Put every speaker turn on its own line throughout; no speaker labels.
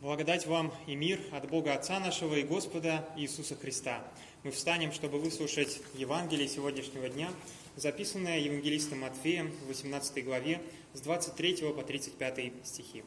Благодать вам и мир от Бога Отца нашего и Господа Иисуса Христа. Мы встанем, чтобы выслушать Евангелие сегодняшнего дня, записанное евангелистом Матфеем в 18 главе с 23 по 35 стихи.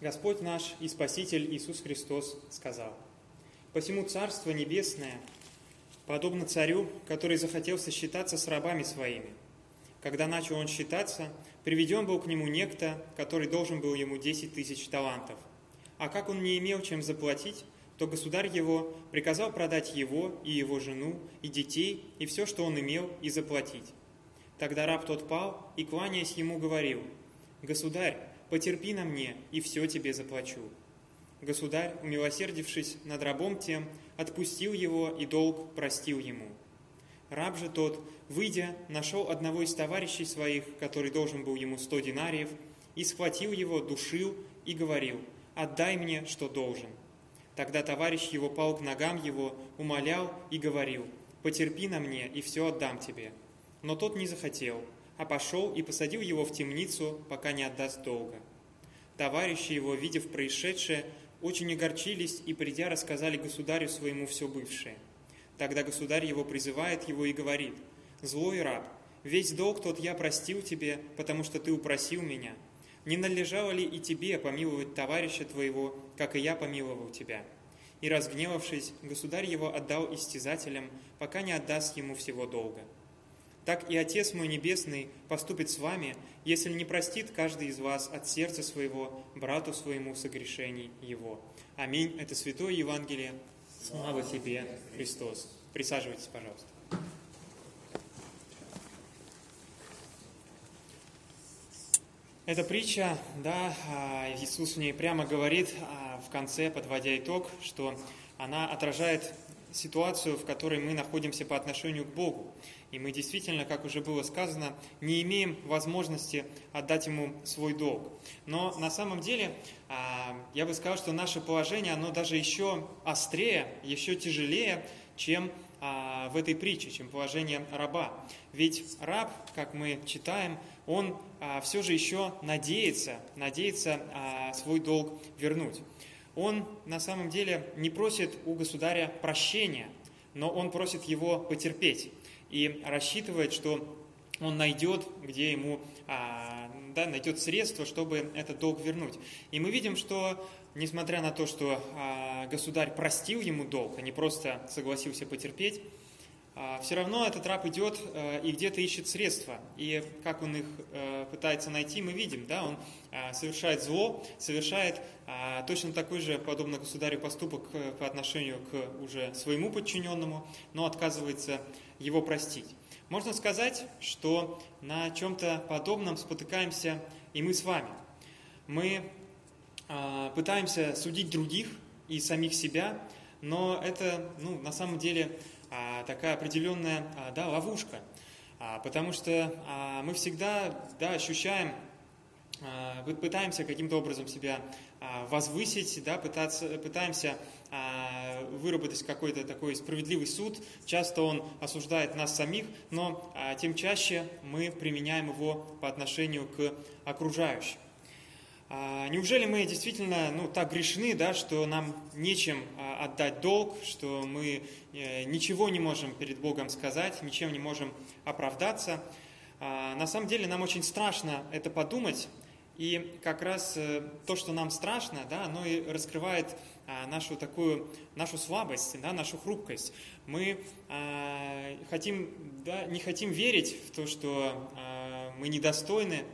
Господь наш и Спаситель Иисус Христос сказал, «Посему Царство Небесное подобно царю, который захотел сосчитаться с рабами своими. Когда начал он считаться, приведен был к нему некто, который должен был ему десять тысяч талантов. А как он не имел чем заплатить, то государь его приказал продать его и его жену, и детей, и все, что он имел, и заплатить. Тогда раб тот пал и, кланяясь ему, говорил, «Государь, потерпи на мне, и все тебе заплачу». Государь, умилосердившись над рабом тем, отпустил его и долг простил ему. Раб же тот, выйдя, нашел одного из товарищей своих, который должен был ему сто динариев, и схватил его, душил и говорил, «Отдай мне, что должен». Тогда товарищ его пал к ногам его, умолял и говорил, «Потерпи на мне, и все отдам тебе». Но тот не захотел, а пошел и посадил его в темницу, пока не отдаст долга. Товарищи его, видев происшедшее, очень огорчились и, придя, рассказали государю своему все бывшее. Тогда государь его призывает его и говорит, «Злой раб, весь долг тот я простил тебе, потому что ты упросил меня. Не належало ли и тебе помиловать товарища твоего, как и я помиловал тебя?» И, разгневавшись, государь его отдал истязателям, пока не отдаст ему всего долга. Так и Отец мой Небесный поступит с вами, если не простит каждый из вас от сердца своего брату своему согрешений его. Аминь. Это Святое Евангелие. Слава тебе, Христос. Присаживайтесь, пожалуйста. Эта притча, да, а, Иисус в ней прямо говорит а, в конце, подводя итог, что она отражает ситуацию, в которой мы находимся по отношению к Богу. И мы действительно, как уже было сказано, не имеем возможности отдать Ему свой долг. Но на самом деле, а, я бы сказал, что наше положение, оно даже еще острее, еще тяжелее, чем а, в этой притче, чем положение раба. Ведь раб, как мы читаем, он а, все же еще надеется, надеется свой долг вернуть он на самом деле не просит у государя прощения, но он просит его потерпеть и рассчитывает, что он найдет, где ему а, да, найдет средства, чтобы этот долг вернуть. И мы видим, что несмотря на то, что а, государь простил ему долг, а не просто согласился потерпеть, все равно этот раб идет э, и где-то ищет средства. И как он их э, пытается найти, мы видим. Да? Он а, совершает зло, совершает а, точно такой же, подобно государю, поступок э, по отношению к уже своему подчиненному, но отказывается его простить. Можно сказать, что на чем-то подобном спотыкаемся и мы с вами. Мы пытаемся судить других и самих себя, но это ну, на самом деле а, такая определенная а, да, ловушка, а, потому что мы всегда да, ощущаем, пытаемся каким-то образом себя возвысить, да, пытаться, пытаемся выработать какой-то такой справедливый суд. Часто он осуждает нас самих, но тем чаще мы применяем его по отношению к окружающим. А, неужели мы действительно ну, так грешны, да, что нам нечем а, отдать долг, что мы э, ничего не можем перед Богом сказать, ничем не можем оправдаться? А, на самом деле нам очень страшно это подумать, и как раз э, то, что нам страшно, да, оно и раскрывает нашу такую, нашу слабость, да, нашу хрупкость. Мы хотим, да, не хотим верить в то, что мы недостойны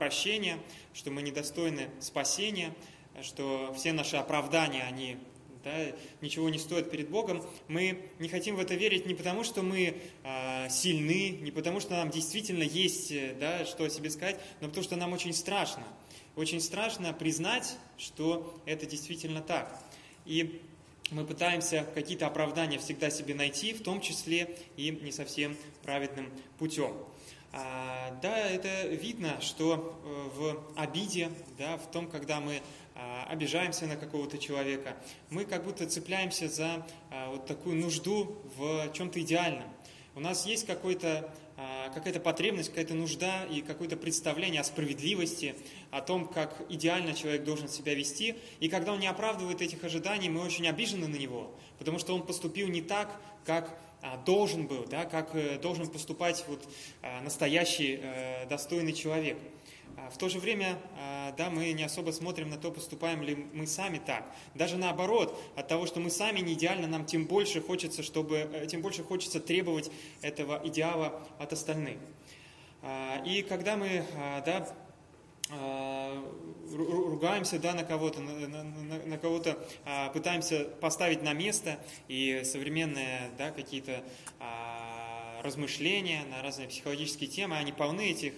прощения, что мы недостойны спасения, что все наши оправдания, они да, ничего не стоят перед Богом, мы не хотим в это верить не потому, что мы э, сильны, не потому, что нам действительно есть да, что о себе сказать, но потому, что нам очень страшно. Очень страшно признать, что это действительно так. И мы пытаемся какие-то оправдания всегда себе найти, в том числе и не совсем праведным путем. А, да, это видно, что э, в обиде, да, в том, когда мы а, обижаемся на какого-то человека, мы как будто цепляемся за а, вот такую нужду в чем-то идеальном. У нас есть какой-то какая-то потребность, какая-то нужда и какое-то представление о справедливости, о том, как идеально человек должен себя вести. И когда он не оправдывает этих ожиданий, мы очень обижены на него, потому что он поступил не так, как должен был, да, как э, должен поступать вот а, настоящий э, достойный человек. А, в то же время, да, мы не особо смотрим на то, поступаем ли мы сами так. Даже наоборот, от того, что мы сами не идеально, нам тем больше хочется, чтобы, э, тем больше хочется требовать этого идеала от остальных. И когда мы, да, ругаемся да, на кого-то, на, на, на кого-то а, пытаемся поставить на место, и современные да, какие-то а, размышления на разные психологические темы, они полны этих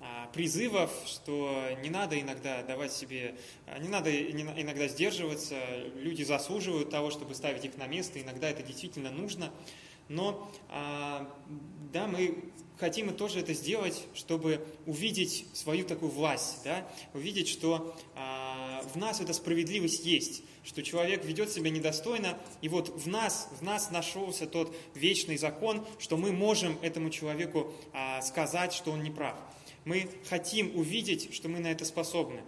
а, призывов, что не надо иногда давать себе, а, не надо иногда сдерживаться, люди заслуживают того, чтобы ставить их на место, иногда это действительно нужно, но а, да, мы хотим и тоже это сделать, чтобы увидеть свою такую власть, да? увидеть, что а, в нас эта справедливость есть, что человек ведет себя недостойно, и вот в нас, в нас нашелся тот вечный закон, что мы можем этому человеку а, сказать, что он не прав. Мы хотим увидеть, что мы на это способны.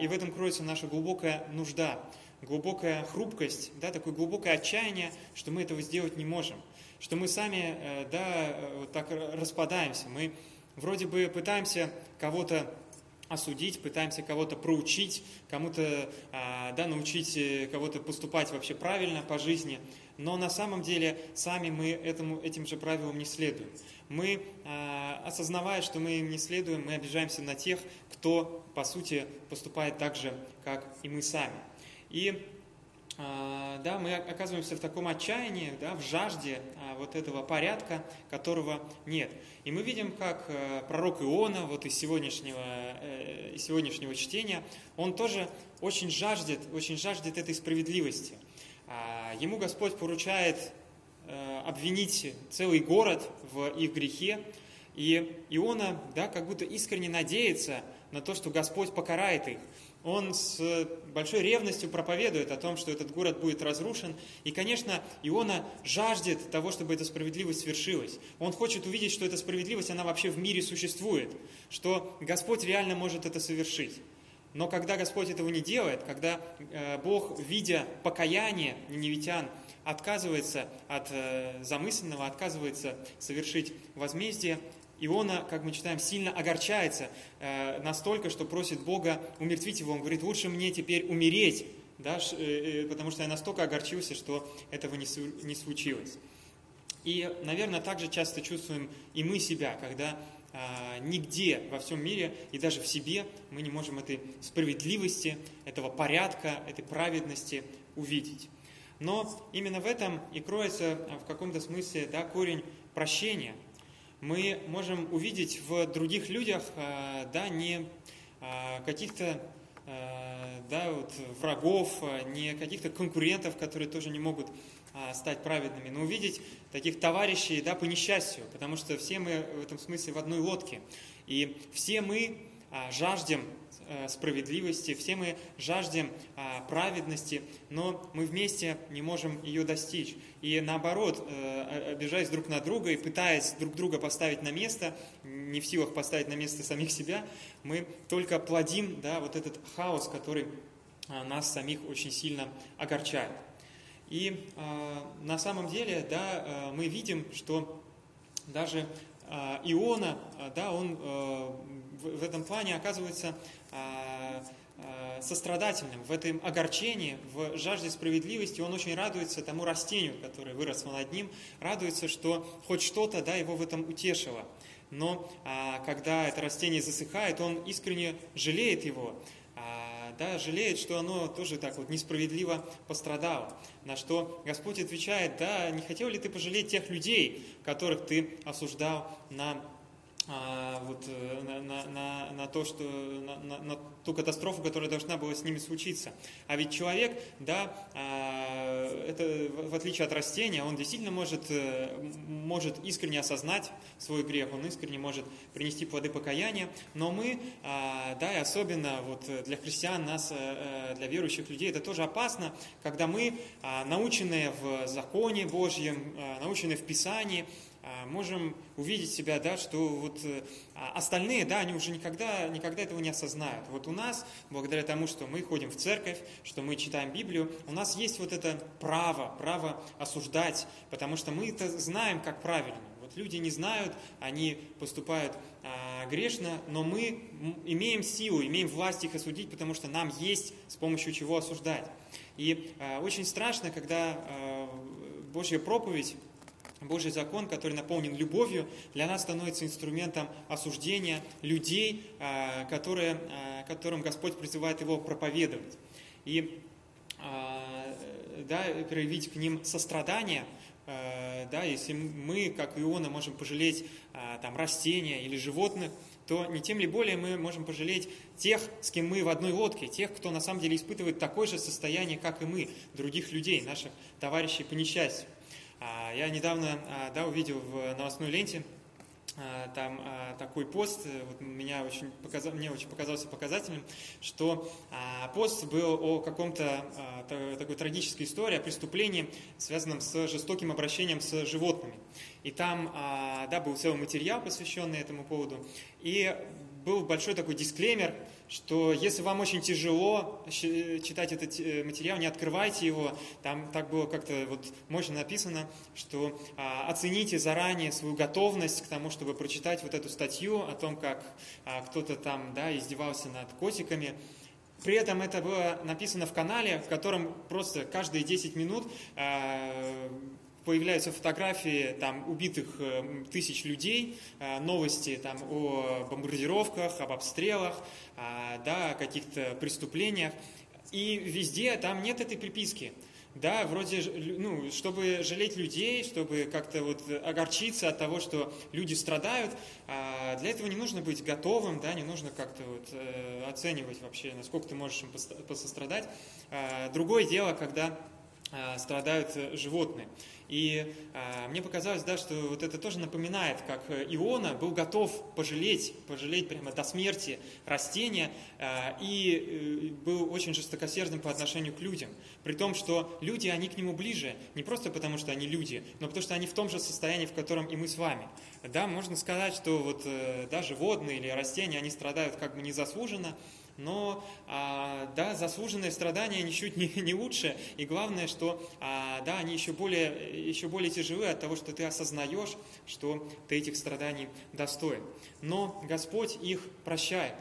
И в этом кроется наша глубокая нужда, глубокая хрупкость, да, такое глубокое отчаяние, что мы этого сделать не можем – что мы сами, э, да, э, вот так распадаемся. Мы вроде бы пытаемся кого-то осудить, пытаемся кого-то проучить, кому-то а, да, научить э, кого-то поступать вообще правильно по жизни, но на самом деле сами мы этому, этим же правилам не следуем. Мы, а, осознавая, что мы им не следуем, мы обижаемся на тех, кто, по сути, поступает так же, как и мы сами. И да, мы оказываемся в таком отчаянии, да, в жажде а, вот этого порядка, которого нет. И мы видим, как э, пророк Иона, вот из сегодняшнего, э, из сегодняшнего чтения, он тоже очень жаждет, очень жаждет этой справедливости. А, ему Господь поручает э, обвинить целый город в их грехе, и Иона, да, как будто искренне надеется на то, что Господь покарает их он с большой ревностью проповедует о том, что этот город будет разрушен. И, конечно, Иона жаждет того, чтобы эта справедливость свершилась. Он хочет увидеть, что эта справедливость, она вообще в мире существует, что Господь реально может это совершить. Но когда Господь этого не делает, когда э, Бог, видя покаяние ниневитян, отказывается от э, замысленного, отказывается совершить возмездие, Иона, как мы читаем, сильно огорчается э, настолько, что просит Бога умертвить его. Он говорит, лучше мне теперь умереть, да, э, э, потому что я настолько огорчился, что этого не, не случилось. И, наверное, также часто чувствуем и мы себя, когда а, нигде во всем мире и даже в себе мы не можем этой справедливости, этого порядка, этой праведности увидеть. Но именно в этом и кроется в каком-то смысле да, корень прощения – мы можем увидеть в других людях э, да, не э, каких-то э, да, вот, врагов, не каких-то конкурентов, которые тоже не могут стать праведными, но увидеть таких товарищей да, по несчастью, потому что все мы в этом смысле в одной лодке. И все мы жаждем справедливости, все мы жаждем а, праведности, но мы вместе не можем ее достичь. И наоборот, э, обижаясь друг на друга и пытаясь друг друга поставить на место, не в силах поставить на место самих себя, мы только плодим да, вот этот хаос, который а, нас самих очень сильно огорчает. И а, на самом деле, да, мы видим, что даже Иона, да, он в этом плане оказывается сострадательным, в этом огорчении, в жажде справедливости, он очень радуется тому растению, которое выросло над ним, радуется, что хоть что-то да, его в этом утешило. Но а, когда это растение засыхает, он искренне жалеет его, а, да, жалеет, что оно тоже так вот несправедливо пострадало. На что Господь отвечает, да, не хотел ли ты пожалеть тех людей, которых ты осуждал на а, вот, э, на, на, на, на то, что, на, на, на ту катастрофу, которая должна была с ними случиться. А ведь человек, да, а, это в отличие от растения, он действительно может, э, может искренне осознать свой грех, он искренне может принести плоды покаяния, но мы, а, да, и особенно вот для христиан, нас, э, для верующих людей, это тоже опасно, когда мы, наученные в законе Божьем, наученные в Писании, а, можем увидеть себя, да, что вот а, остальные, да, они уже никогда, никогда этого не осознают. Вот у нас, благодаря тому, что мы ходим в церковь, что мы читаем Библию, у нас есть вот это право, право осуждать, потому что мы это знаем, как правильно. Вот люди не знают, они поступают а, грешно, но мы имеем силу, имеем власть их осудить, потому что нам есть с помощью чего осуждать. И а, очень страшно, когда а, Божья проповедь Божий закон, который наполнен любовью, для нас становится инструментом осуждения людей, а, которые, а, которым Господь призывает его проповедовать. И а, да, проявить к ним сострадание, да, если мы, как Иона, можем пожалеть там, растения или животных, то не тем ли более мы можем пожалеть тех, с кем мы в одной лодке, тех, кто на самом деле испытывает такое же состояние, как и мы, других людей, наших товарищей по несчастью. А, я недавно а, да, увидел в новостной ленте а, там такой пост, э, вот меня очень показал, мне очень показался показательным, что пост был о каком-то такой трагической истории, о преступлении, связанном с жестоким обращением с животными. И там да, был целый материал, посвященный этому поводу. И был большой такой дисклеймер, что если вам очень тяжело читать этот э, материал, не открывайте его. Там так было как-то вот мощно написано, что а, оцените заранее свою готовность к тому, чтобы прочитать вот эту статью о том, как а, кто-то там да, издевался над котиками. При этом это было написано в канале, в котором просто каждые 10 минут а, появляются фотографии там, убитых э, тысяч людей, э, новости там, о бомбардировках, об обстрелах, э, да, о каких-то преступлениях. И везде там нет этой приписки. Да, вроде, ну, чтобы жалеть людей, чтобы как-то вот огорчиться от того, что люди страдают, а для этого не нужно быть готовым, да, не нужно как-то вот э, оценивать вообще, насколько ты можешь им посострадать. А, другое дело, когда а, страдают животные. И э, мне показалось, да, что вот это тоже напоминает, как Иона был готов пожалеть, пожалеть прямо до смерти растения э, и э, был очень жестокосердным по отношению к людям. При том, что люди, они к нему ближе, не просто потому, что они люди, но потому, что они в том же состоянии, в котором и мы с вами. Да, можно сказать, что вот, э, да, животные или растения, они страдают как бы незаслуженно, но а, да, заслуженные страдания ничуть не, не лучше, и главное, что а, да, они еще более, еще более тяжелы от того, что ты осознаешь, что ты этих страданий достоин. Но Господь их прощает.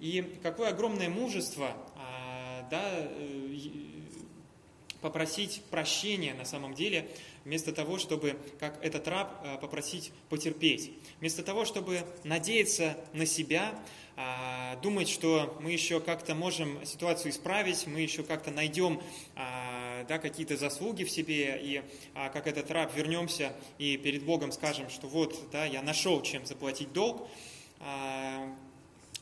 И какое огромное мужество а, да, э, попросить прощения на самом деле, вместо того, чтобы, как этот раб, э, попросить потерпеть. Вместо того, чтобы надеяться на себя, а, думать, что мы еще как-то можем ситуацию исправить, мы еще как-то найдем а, да, какие-то заслуги в себе, и а, как этот раб вернемся и перед Богом скажем, что вот, да, я нашел, чем заплатить долг,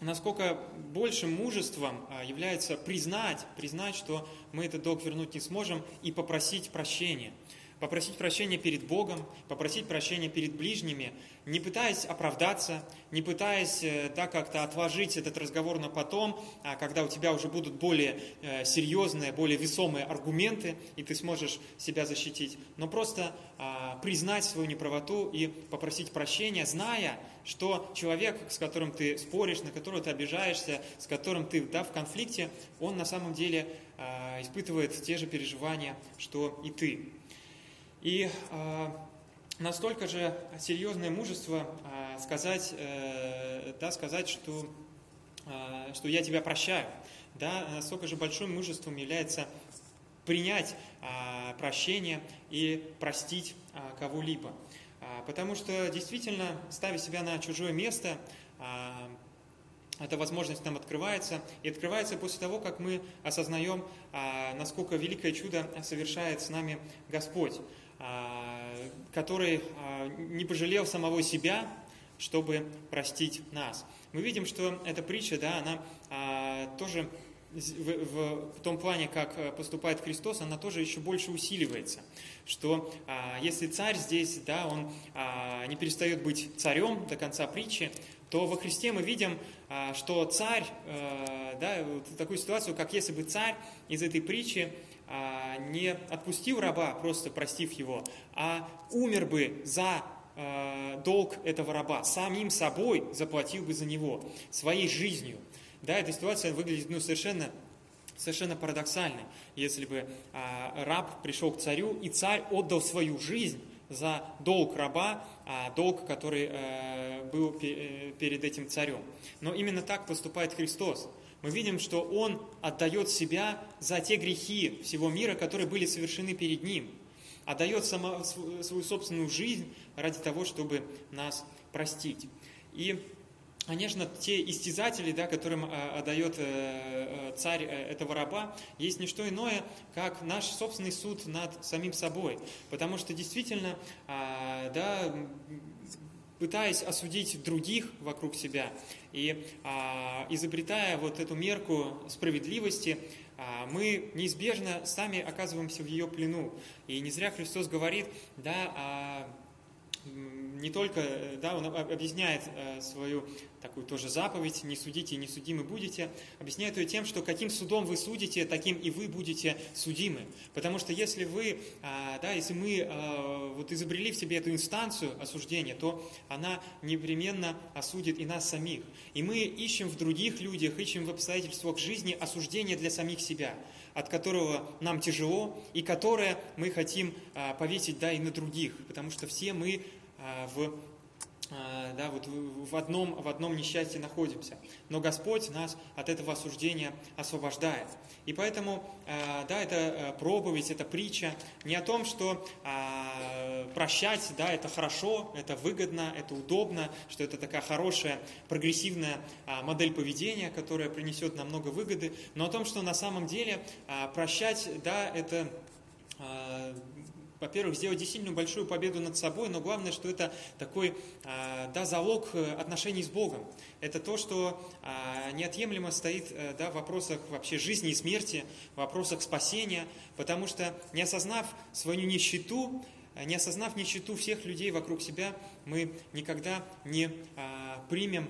насколько большим мужеством является признать, признать, что мы этот долг вернуть не сможем, и попросить прощения – попросить прощения перед Богом, попросить прощения перед ближними, не пытаясь оправдаться, не пытаясь э, да, как-то отложить этот разговор на потом, а когда у тебя уже будут более э, серьезные, более весомые аргументы, и ты сможешь себя защитить, но просто а, признать свою неправоту и попросить прощения, зная, что человек, с которым ты споришь, на которого ты обижаешься, с которым ты да, в конфликте, он на самом деле а, испытывает те же переживания, что и ты. И э, настолько же серьезное мужество э, сказать, э, да, сказать, что, что я тебя прощаю. Да, настолько же большим мужеством является принять э, прощение и простить э, кого-либо. Э, потому что действительно, ставя себя на чужое место, эта возможность нам открывается, и открывается после того, как мы осознаем, насколько великое чудо совершает с нами Господь. А, который а, не пожалел самого себя, чтобы простить нас. Мы видим, что эта притча, да, она а, тоже в, том плане, как поступает Христос, она тоже еще больше усиливается. Что если царь здесь, да, он не перестает быть царем до конца притчи, то во Христе мы видим, что царь, а, да, вот такую ситуацию, как если бы царь из этой притчи не отпустил раба, просто простив его, а умер бы за э, долг этого раба, самим собой заплатил бы за него, своей жизнью. Да, эта ситуация выглядит ну, совершенно, совершенно парадоксальной, если бы э, раб пришел к царю, и царь отдал свою жизнь за долг раба, а долг, который э, был э, перед этим царем. Но именно так поступает Христос. Мы видим, что Он отдает себя за те грехи всего мира, которые были совершены перед Ним. Отдает сама, свою собственную жизнь ради того, чтобы нас простить. И Конечно, те истязатели, да, которым э, отдает э, э, царь этого раба, есть не что иное, как наш собственный суд над самим собой. Потому что действительно, а, да, пытаясь осудить других вокруг себя и а, изобретая вот эту мерку справедливости, а, мы неизбежно сами оказываемся в ее плену. И не зря Христос говорит, да, не только, да, он объясняет свою такую тоже заповедь, не судите, не судимы будете, объясняет ее тем, что каким судом вы судите, таким и вы будете судимы. Потому что если вы, а, да, если мы а, вот изобрели в себе эту инстанцию осуждения, то она непременно осудит и нас самих. И мы ищем в других людях, ищем в обстоятельствах жизни осуждение для самих себя, от которого нам тяжело, и которое мы хотим а, повесить, да, и на других, потому что все мы в а, да, вот в одном, в одном несчастье находимся. Но Господь нас от этого осуждения освобождает. И поэтому, а, да, это проповедь, это притча не о том, что а, прощать, да, это хорошо, это выгодно, это удобно, что это такая хорошая, прогрессивная модель поведения, которая принесет нам много выгоды, но о том, что на самом деле прощать, да, это во-первых, сделать действительно большую победу над собой, но главное, что это такой а, да, залог э, отношений с Богом. Это то, что а, неотъемлемо стоит э, да, в вопросах вообще жизни и смерти, в вопросах спасения, потому что не осознав свою нищету, не осознав нищету всех людей вокруг себя, мы никогда не а, примем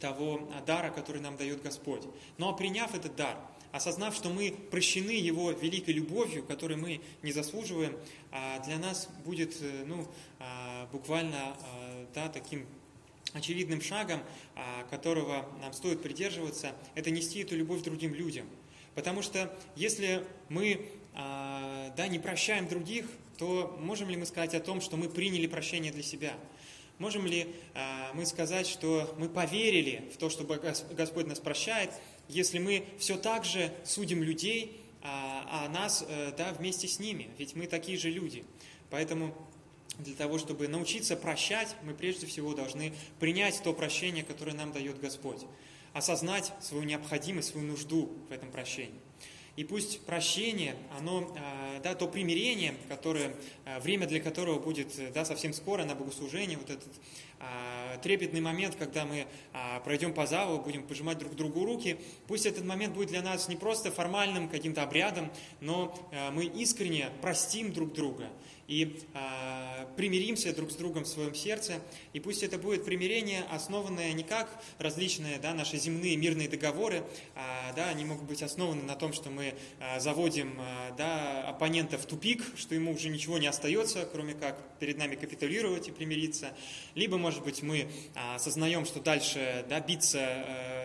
того дара, который нам дает Господь. Но приняв этот дар – осознав, что мы прощены Его великой любовью, которой мы не заслуживаем, а для нас будет э, ну, а, буквально а, да, таким очевидным шагом, которого нам стоит придерживаться, это нести эту любовь другим людям. Потому что если мы да, не прощаем других, то можем ли мы сказать о том, что мы приняли прощение для себя? Можем ли мы сказать, что мы поверили в то, что Господь нас прощает, если мы все так же судим людей, а, а нас э, да, вместе с ними, ведь мы такие же люди. Поэтому для того, чтобы научиться прощать, мы прежде всего должны принять то прощение, которое нам дает Господь, осознать свою необходимость, свою нужду в этом прощении. И пусть прощение, оно, а, да, то примирение, которое, а, время для которого будет да, совсем скоро на богослужении, вот этот а, трепетный момент, когда мы а, пройдем по залу, будем пожимать друг другу руки. Пусть этот момент будет для нас не просто формальным каким-то обрядом, но а, мы искренне простим друг друга и э, примиримся друг с другом в своем сердце. И пусть это будет примирение, основанное не как различные да, наши земные мирные договоры, а, да, они могут быть основаны на том, что мы а, заводим а, да, оппонента в тупик, что ему уже ничего не остается, кроме как перед нами капитулировать и примириться. Либо, может быть, мы а, осознаем, что дальше да, биться а,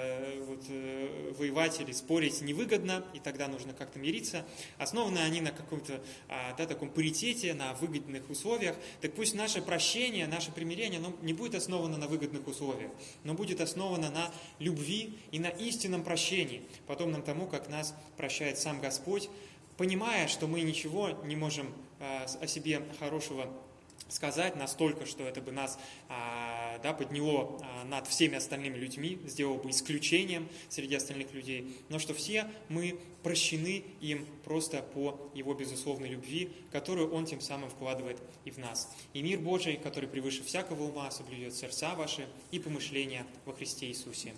вот, э, воевать или спорить невыгодно, и тогда нужно как-то мириться. Основаны они на каком-то а, да, таком паритете, на выгодных условиях. Так пусть наше прощение, наше примирение оно не будет основано на выгодных условиях, но будет основано на любви и на истинном прощении, подобном тому, как нас прощает сам Господь, понимая, что мы ничего не можем а, о себе хорошего сказать настолько, что это бы нас а, да, подняло а, над всеми остальными людьми, сделало бы исключением среди остальных людей, но что все мы прощены им просто по Его безусловной любви, которую Он тем самым вкладывает и в нас. И мир Божий, который превыше всякого ума, соблюдет сердца ваши и помышления во Христе Иисусе.